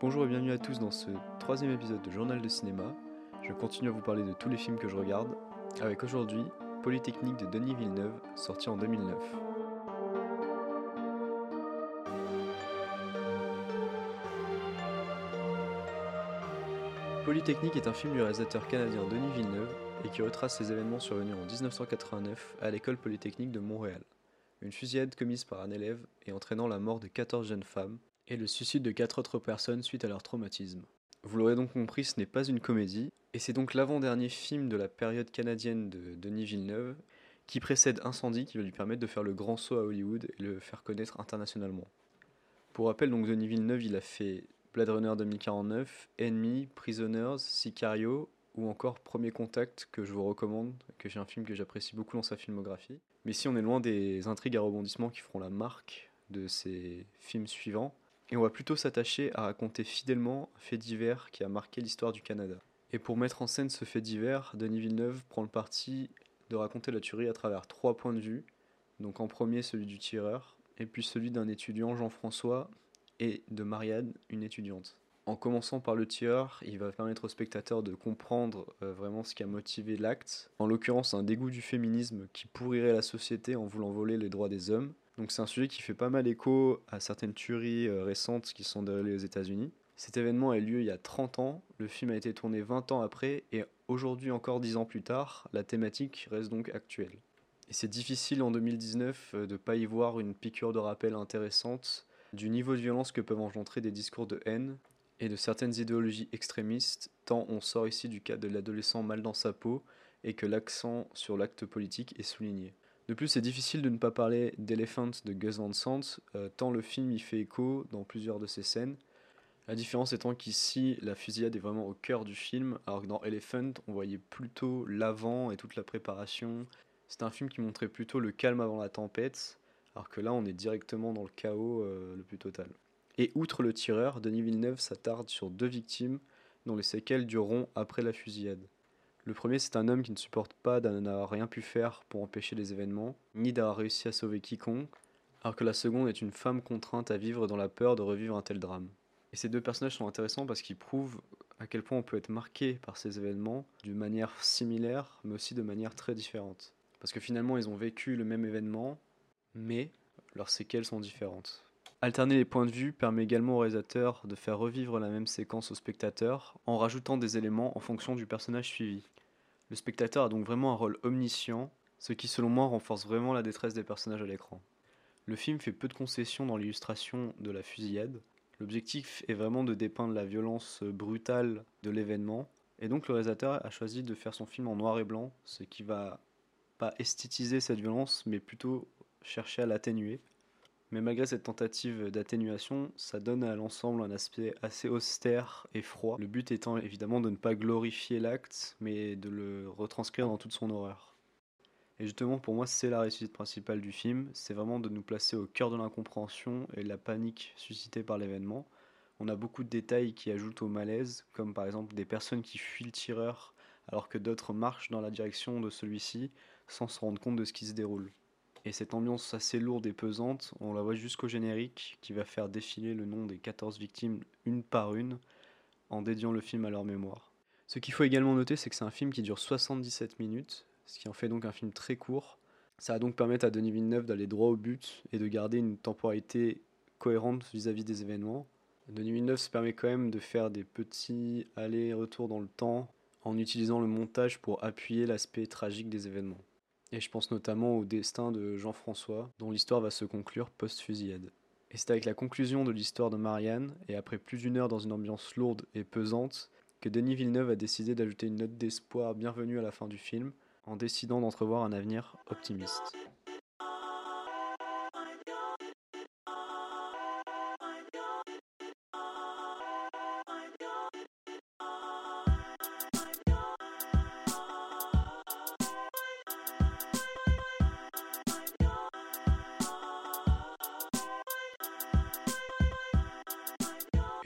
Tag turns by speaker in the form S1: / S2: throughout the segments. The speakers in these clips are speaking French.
S1: Bonjour et bienvenue à tous dans ce troisième épisode de Journal de cinéma. Je continue à vous parler de tous les films que je regarde, avec aujourd'hui Polytechnique de Denis Villeneuve, sorti en 2009. Polytechnique est un film du réalisateur canadien Denis Villeneuve et qui retrace les événements survenus en 1989 à l'école polytechnique de Montréal. Une fusillade commise par un élève et entraînant la mort de 14 jeunes femmes et le suicide de 4 autres personnes suite à leur traumatisme. Vous l'aurez donc compris, ce n'est pas une comédie, et c'est donc l'avant-dernier film de la période canadienne de Denis Villeneuve qui précède Incendie qui va lui permettre de faire le grand saut à Hollywood et le faire connaître internationalement. Pour rappel, donc Denis Villeneuve, il a fait Blade Runner 2049, Enemy, Prisoners, Sicario ou encore Premier Contact que je vous recommande, que j'ai un film que j'apprécie beaucoup dans sa filmographie. Mais si on est loin des intrigues à rebondissements qui feront la marque de ses films suivants, et on va plutôt s'attacher à raconter fidèlement un fait divers qui a marqué l'histoire du Canada. Et pour mettre en scène ce fait divers, Denis Villeneuve prend le parti de raconter la tuerie à travers trois points de vue. Donc en premier celui du tireur, et puis celui d'un étudiant Jean-François et de Marianne, une étudiante. En commençant par le tireur, il va permettre au spectateur de comprendre euh, vraiment ce qui a motivé l'acte. En l'occurrence, un dégoût du féminisme qui pourrirait la société en voulant voler les droits des hommes. Donc c'est un sujet qui fait pas mal écho à certaines tueries euh, récentes qui sont déroulées aux États-Unis. Cet événement a eu lieu il y a 30 ans, le film a été tourné 20 ans après, et aujourd'hui encore 10 ans plus tard, la thématique reste donc actuelle. Et c'est difficile en 2019 euh, de ne pas y voir une piqûre de rappel intéressante du niveau de violence que peuvent engendrer des discours de haine et de certaines idéologies extrémistes, tant on sort ici du cas de l'adolescent mal dans sa peau et que l'accent sur l'acte politique est souligné. De plus, c'est difficile de ne pas parler d'Elephant de Gus Van Sant, euh, tant le film y fait écho dans plusieurs de ses scènes. La différence étant qu'ici, la fusillade est vraiment au cœur du film, alors que dans Elephant, on voyait plutôt l'avant et toute la préparation. C'est un film qui montrait plutôt le calme avant la tempête, alors que là, on est directement dans le chaos euh, le plus total. Et outre le tireur, Denis Villeneuve s'attarde sur deux victimes dont les séquelles dureront après la fusillade. Le premier, c'est un homme qui ne supporte pas d'avoir rien pu faire pour empêcher les événements, ni d'avoir réussi à sauver quiconque, alors que la seconde est une femme contrainte à vivre dans la peur de revivre un tel drame. Et ces deux personnages sont intéressants parce qu'ils prouvent à quel point on peut être marqué par ces événements d'une manière similaire, mais aussi de manière très différente. Parce que finalement, ils ont vécu le même événement, mais leurs séquelles sont différentes. Alterner les points de vue permet également au réalisateur de faire revivre la même séquence au spectateur en rajoutant des éléments en fonction du personnage suivi. Le spectateur a donc vraiment un rôle omniscient, ce qui selon moi renforce vraiment la détresse des personnages à l'écran. Le film fait peu de concessions dans l'illustration de la fusillade. L'objectif est vraiment de dépeindre la violence brutale de l'événement, et donc le réalisateur a choisi de faire son film en noir et blanc, ce qui va pas esthétiser cette violence, mais plutôt chercher à l'atténuer. Mais malgré cette tentative d'atténuation, ça donne à l'ensemble un aspect assez austère et froid. Le but étant évidemment de ne pas glorifier l'acte, mais de le retranscrire dans toute son horreur. Et justement, pour moi, c'est la réussite principale du film, c'est vraiment de nous placer au cœur de l'incompréhension et la panique suscitée par l'événement. On a beaucoup de détails qui ajoutent au malaise, comme par exemple des personnes qui fuient le tireur alors que d'autres marchent dans la direction de celui-ci sans se rendre compte de ce qui se déroule. Et cette ambiance assez lourde et pesante, on la voit jusqu'au générique qui va faire défiler le nom des 14 victimes une par une en dédiant le film à leur mémoire. Ce qu'il faut également noter, c'est que c'est un film qui dure 77 minutes, ce qui en fait donc un film très court. Ça va donc permettre à Denis Villeneuve d'aller droit au but et de garder une temporalité cohérente vis-à-vis des événements. Denis Villeneuve se permet quand même de faire des petits allers-retours dans le temps en utilisant le montage pour appuyer l'aspect tragique des événements. Et je pense notamment au destin de Jean-François, dont l'histoire va se conclure post-fusillade. Et c'est avec la conclusion de l'histoire de Marianne, et après plus d'une heure dans une ambiance lourde et pesante, que Denis Villeneuve a décidé d'ajouter une note d'espoir bienvenue à la fin du film, en décidant d'entrevoir un avenir optimiste.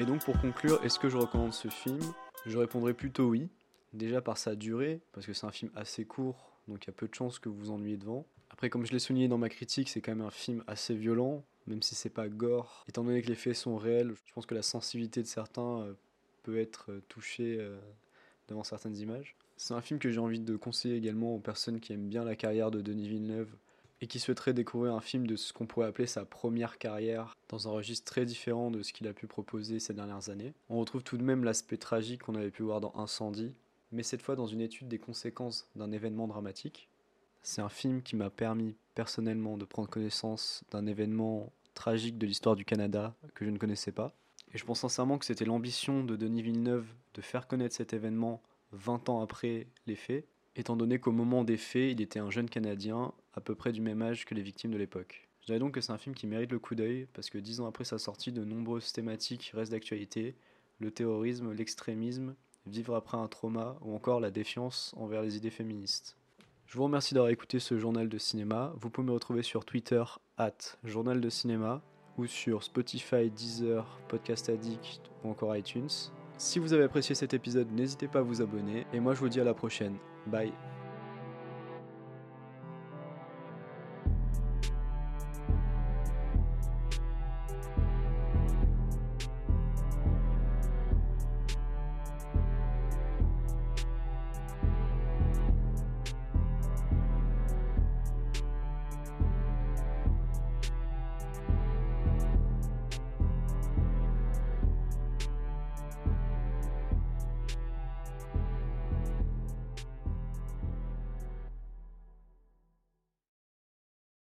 S1: Et donc pour conclure, est-ce que je recommande ce film? Je répondrai plutôt oui. Déjà par sa durée, parce que c'est un film assez court, donc il y a peu de chances que vous vous ennuyez devant. Après, comme je l'ai souligné dans ma critique, c'est quand même un film assez violent, même si c'est pas gore. Étant donné que les faits sont réels, je pense que la sensibilité de certains euh, peut être euh, touchée euh, devant certaines images. C'est un film que j'ai envie de conseiller également aux personnes qui aiment bien la carrière de Denis Villeneuve et qui souhaiteraient découvrir un film de ce qu'on pourrait appeler sa première carrière dans un registre très différent de ce qu'il a pu proposer ces dernières années. On retrouve tout de même l'aspect tragique qu'on avait pu voir dans Incendie, mais cette fois dans une étude des conséquences d'un événement dramatique. C'est un film qui m'a permis personnellement de prendre connaissance d'un événement tragique de l'histoire du Canada que je ne connaissais pas. Et je pense sincèrement que c'était l'ambition de Denis Villeneuve de faire connaître cet événement 20 ans après les faits, étant donné qu'au moment des faits, il était un jeune Canadien à peu près du même âge que les victimes de l'époque. Je dirais donc que c'est un film qui mérite le coup d'œil, parce que dix ans après sa sortie, de nombreuses thématiques restent d'actualité, le terrorisme, l'extrémisme, vivre après un trauma, ou encore la défiance envers les idées féministes. Je vous remercie d'avoir écouté ce journal de cinéma. Vous pouvez me retrouver sur Twitter, at journal de cinéma, ou sur Spotify, Deezer, Podcast Addict, ou encore iTunes. Si vous avez apprécié cet épisode, n'hésitez pas à vous abonner, et moi je vous dis à la prochaine. Bye